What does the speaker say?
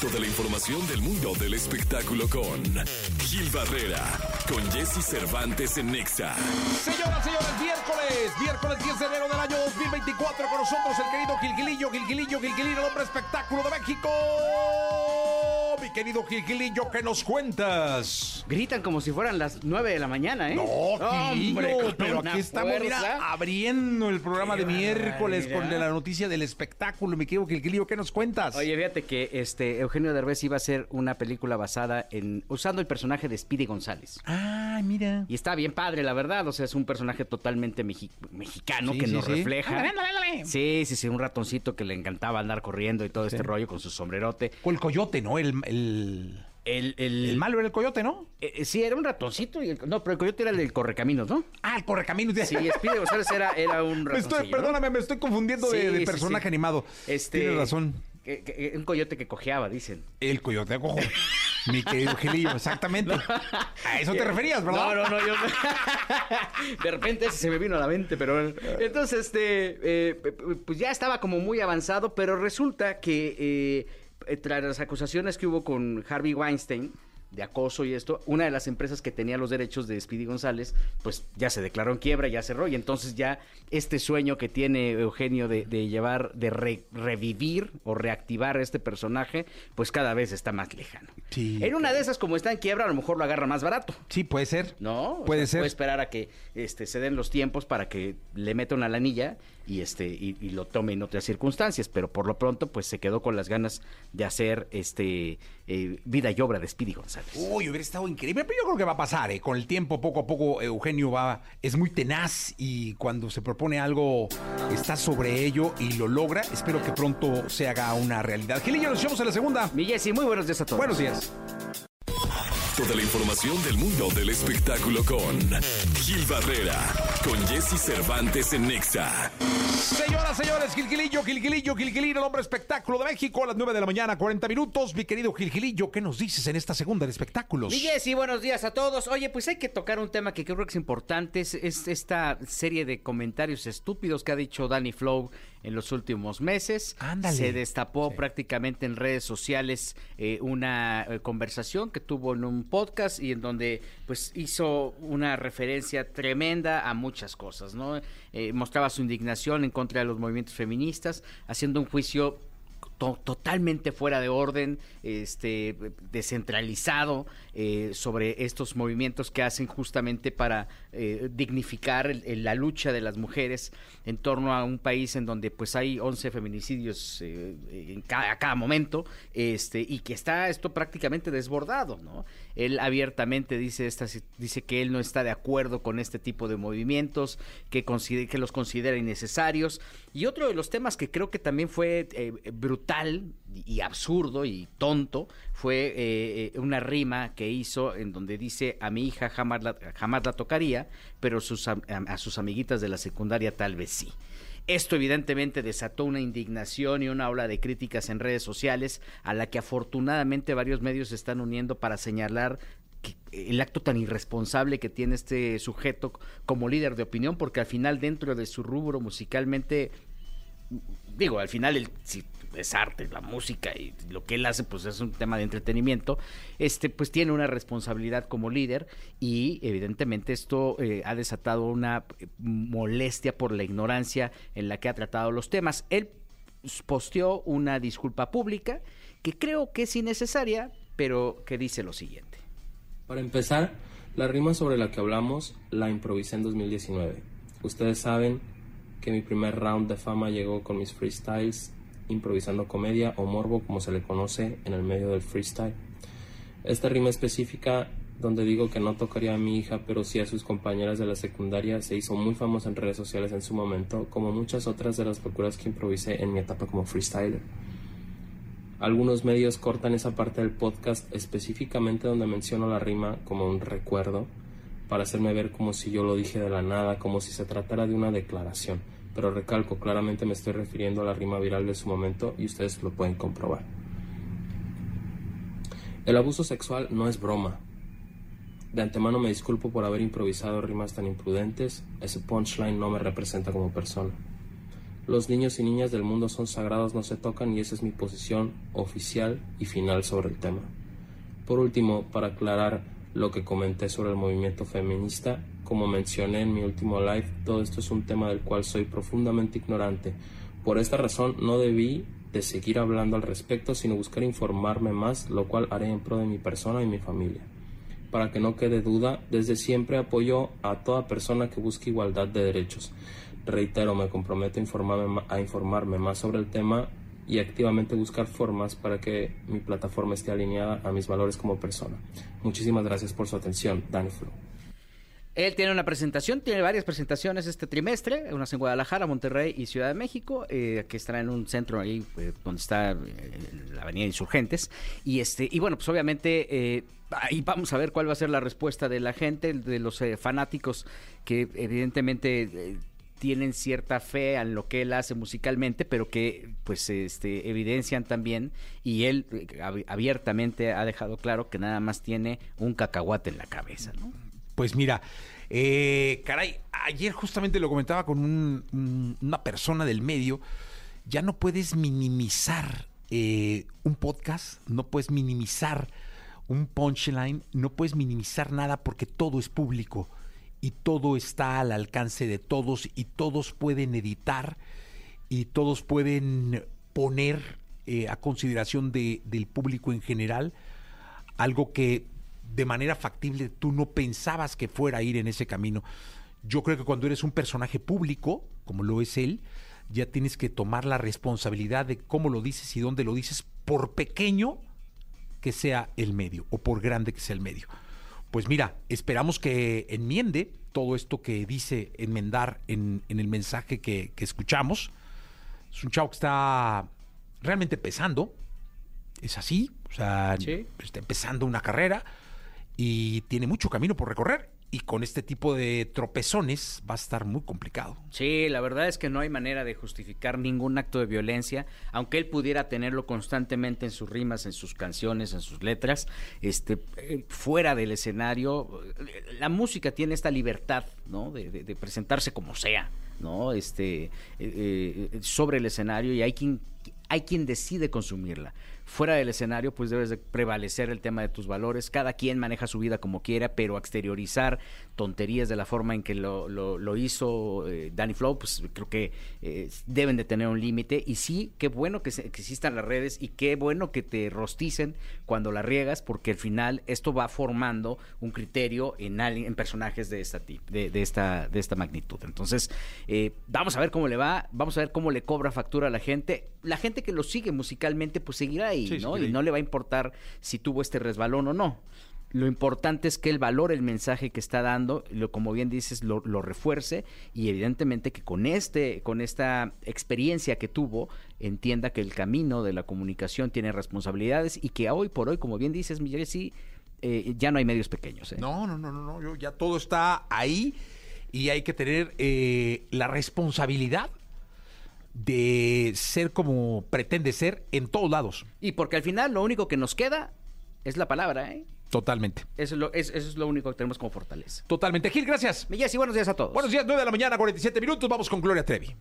Toda la información del mundo del espectáculo con Gil Barrera, con Jesse Cervantes en Nexa. Señoras, señores, miércoles, miércoles 10 de enero del año 2024 con nosotros el querido Gilgilillo, Gilgilillo, Gilgilillo, el hombre espectáculo de México. Querido Gilgilillo, ¿qué nos cuentas? Gritan como si fueran las 9 de la mañana, ¿eh? No, Hombre, Gilillo, pero aquí estamos, mira, abriendo el programa Qué de miércoles con la noticia del espectáculo. Mi querido Gilgilillo, ¿qué nos cuentas? Oye, fíjate que este Eugenio Derbez iba a hacer una película basada en usando el personaje de Speedy González. Ah, mira. Y está bien padre, la verdad. O sea, es un personaje totalmente mexi- mexicano Sí, que sí, nos sí. refleja. Sí, sí, sí, un ratoncito que le encantaba andar corriendo y todo este rollo con su sombrerote. O el coyote, ¿no? El, el, El, el, el malo era el coyote, ¿no? eh, eh, sí, era un ratoncito. y el- no, pero el coyote era el del correcaminos, ¿no? Ah, el correcaminos. Sí, Speedy González era, era un estoy, ¿no? perdóname, me estoy confundiendo de, Sí, de sí, personaje sí. animado. Este, Tienes razón. que- que- un coyote que cojeaba, dicen. El coyote cojo. Mi querido Gelillo, exactamente. A eso te referías, ¿verdad? No, no, no, yo De repente ese se me vino a la mente, pero... Entonces, este, eh, pues ya estaba como muy avanzado, pero resulta que eh, tras las acusaciones que hubo con Harvey Weinstein de acoso y esto, una de las empresas que tenía los derechos de Speedy González, pues ya se declaró en quiebra, ya cerró, y entonces ya este sueño que tiene Eugenio de, de llevar, de re- revivir o reactivar a este personaje, pues cada vez está más lejano. Sí, en una de esas, como está en quiebra, a lo mejor lo agarra más barato. Sí, puede ser. ¿no? O Puede sea, ser. Puede esperar a que este, se den los tiempos para que le meta una lanilla y, este, y, y lo tome en otras circunstancias, pero por lo pronto pues se quedó con las ganas de hacer este eh, vida y obra de Speedy González. Uy, hubiera estado increíble, pero yo creo que va a pasar, ¿eh? Con el tiempo, poco a poco, Eugenio va, es muy tenaz y cuando se propone algo, está sobre ello y lo logra. Espero que pronto se haga una realidad. Gilillo, nos vemos en la segunda. Mi Jessy, muy buenos días a todos. Buenos días. Toda la información del mundo del espectáculo con Gil Barrera, con Jesse Cervantes en Nexa. Señoras, señores, Gilgilillo, Gilgilillo, Gilgilillo, el hombre espectáculo de México, a las 9 de la mañana, 40 minutos. Mi querido Gilgilillo, ¿qué nos dices en esta segunda de espectáculos? Mi Jessy, buenos días a todos. Oye, pues hay que tocar un tema que creo que es importante, es, es esta serie de comentarios estúpidos que ha dicho Danny Flow en los últimos meses. Ándale. Se destapó Sí. prácticamente en redes sociales eh, una eh, conversación que tuvo en un podcast y en donde pues hizo una referencia tremenda a muchas cosas, ¿no? Eh, mostraba su indignación en contra de los movimientos feministas, haciendo un juicio to- totalmente fuera de orden, este descentralizado eh, sobre estos movimientos que hacen justamente para eh, dignificar la lucha de las mujeres en torno a un país en donde pues hay 11 feminicidios eh, a cada momento este y que está esto prácticamente desbordado, ¿no? Él abiertamente dice esta dice que él no está de acuerdo con este tipo de movimientos, que que los considera innecesarios y otro de los temas que creo que también fue eh, brutal y absurdo y tonto fue eh, eh, una rima que hizo en donde dice a mi hija jamás la, jamás la tocaría, pero a, sus amiguitas de la secundaria tal vez sí. Esto evidentemente desató una indignación y una ola de críticas en redes sociales a la que afortunadamente varios medios se están uniendo para señalar que- el acto tan irresponsable que tiene este sujeto como líder de opinión, porque al final dentro de su rubro musicalmente digo, al final el, si es arte, la música y lo que él hace, pues es un tema de entretenimiento, este, pues tiene una responsabilidad como líder y evidentemente esto eh, ha desatado una eh, molestia por la ignorancia en la que ha tratado los temas. Él posteó una disculpa pública que creo que es innecesaria, pero que dice lo siguiente. Para empezar, la rima sobre la que hablamos la improvisé en 2019. Ustedes saben que mi primer round de fama llegó con mis freestyles, improvisando comedia o morbo como se le conoce en el medio del freestyle. Esta rima específica donde digo que no tocaría a mi hija, pero sí a sus compañeras de la secundaria, se hizo muy famosa en redes sociales en su momento, como muchas otras de las locuras que improvisé en mi etapa como freestyler. Algunos medios cortan esa parte del podcast específicamente donde menciono la rima como un recuerdo para hacerme ver como si yo lo dije de la nada, como si se tratara de una declaración. Pero recalco, claramente me estoy refiriendo a la rima viral de su momento y ustedes lo pueden comprobar. El abuso sexual no es broma. De antemano me disculpo por haber improvisado rimas tan imprudentes, ese punchline no me representa como persona. Los niños y niñas del mundo son sagrados, no se tocan y esa es mi posición oficial y final sobre el tema. Por último, para aclarar lo que comenté sobre el movimiento feminista, como mencioné en mi último live, todo esto es un tema del cual soy profundamente ignorante. Por esta razón no debí de seguir hablando al respecto, sino buscar informarme más, lo cual haré en pro de mi persona y mi familia. Para que no quede duda, desde siempre apoyo a toda persona que busque igualdad de derechos. Reitero, me comprometo a informarme, más sobre el tema y activamente buscar formas para que mi plataforma esté alineada a mis valores como persona. Muchísimas gracias por su atención, Danny Flow. Él tiene una presentación, tiene varias presentaciones este trimestre, unas en Guadalajara, Monterrey y Ciudad de México, eh, que estará en un centro ahí eh, donde está eh, la Avenida Insurgentes. Y este, y bueno, pues obviamente eh, ahí vamos a ver cuál va a ser la respuesta de la gente, de los eh, fanáticos que evidentemente tienen cierta fe en lo que él hace musicalmente, pero que pues este evidencian también y él ab- abiertamente ha dejado claro que nada más tiene un cacahuate en la cabeza, ¿no? Pues mira, eh, caray, ayer justamente lo comentaba con un- un- una persona del medio, ya no puedes minimizar eh, un podcast, no puedes minimizar un punchline, no puedes minimizar nada porque todo es público y todo está al alcance de todos y todos pueden editar y todos pueden poner eh, a consideración de- del público en general algo que de manera factible tú no pensabas que fuera a ir en ese camino. Yo creo que cuando eres un personaje público, como lo es él, ya tienes que tomar la responsabilidad de cómo lo dices y dónde lo dices, por pequeño que sea el medio o por grande que sea el medio. Pues mira, esperamos que enmiende todo esto que dice enmendar en, en el mensaje que, que escuchamos. Es un chavo que está realmente pesando, es así, o sea, Sí. está empezando una carrera y tiene mucho camino por recorrer. Y con este tipo de tropezones va a estar muy complicado. Sí, la verdad es que no hay manera de justificar ningún acto de violencia, aunque él pudiera tenerlo constantemente en sus rimas, en sus canciones, en sus letras, este, eh, fuera del escenario. La música tiene esta libertad, ¿no? De, de- de presentarse como sea, ¿no? Este, eh, eh, sobre el escenario y hay quien hay quien decide consumirla. Fuera del escenario, pues debes de prevalecer el tema de tus valores. Cada quien maneja su vida como quiera, pero exteriorizar tonterías de la forma en que lo, lo- lo hizo eh, Danny Flow, pues creo que eh, deben de tener un límite. Y sí, qué bueno que, se- existan las redes y qué bueno que te rosticen cuando la riegas, porque al final esto va formando un criterio en, alguien- en personajes de esta, tip- de, de esta, de esta magnitud. Entonces, eh, vamos a ver cómo le va, vamos a ver cómo le cobra factura a la gente. La gente que lo sigue musicalmente, pues seguirá Sí, ¿no? seguirá Y no le va a importar si tuvo este resbalón o no. Lo importante es que él valore el mensaje que está dando, lo, como bien dices, lo, lo refuerce y evidentemente que con este, con esta experiencia que tuvo, entienda que el camino de la comunicación tiene responsabilidades y que hoy por hoy, como bien dices, Miguel, sí, eh, ya no hay medios pequeños. ¿eh? No, no, no, no, no, yo- ya todo está ahí y hay que tener eh, la responsabilidad de ser como pretende ser en todos lados. Y porque al final lo único que nos queda es la palabra, ¿eh? Totalmente. Eso es lo, es- eso es lo único que tenemos como fortaleza. Totalmente. Gil, gracias. Miguel, y buenos días a todos. Buenos días, 9 de la mañana, 47 minutos. Vamos con Gloria Trevi.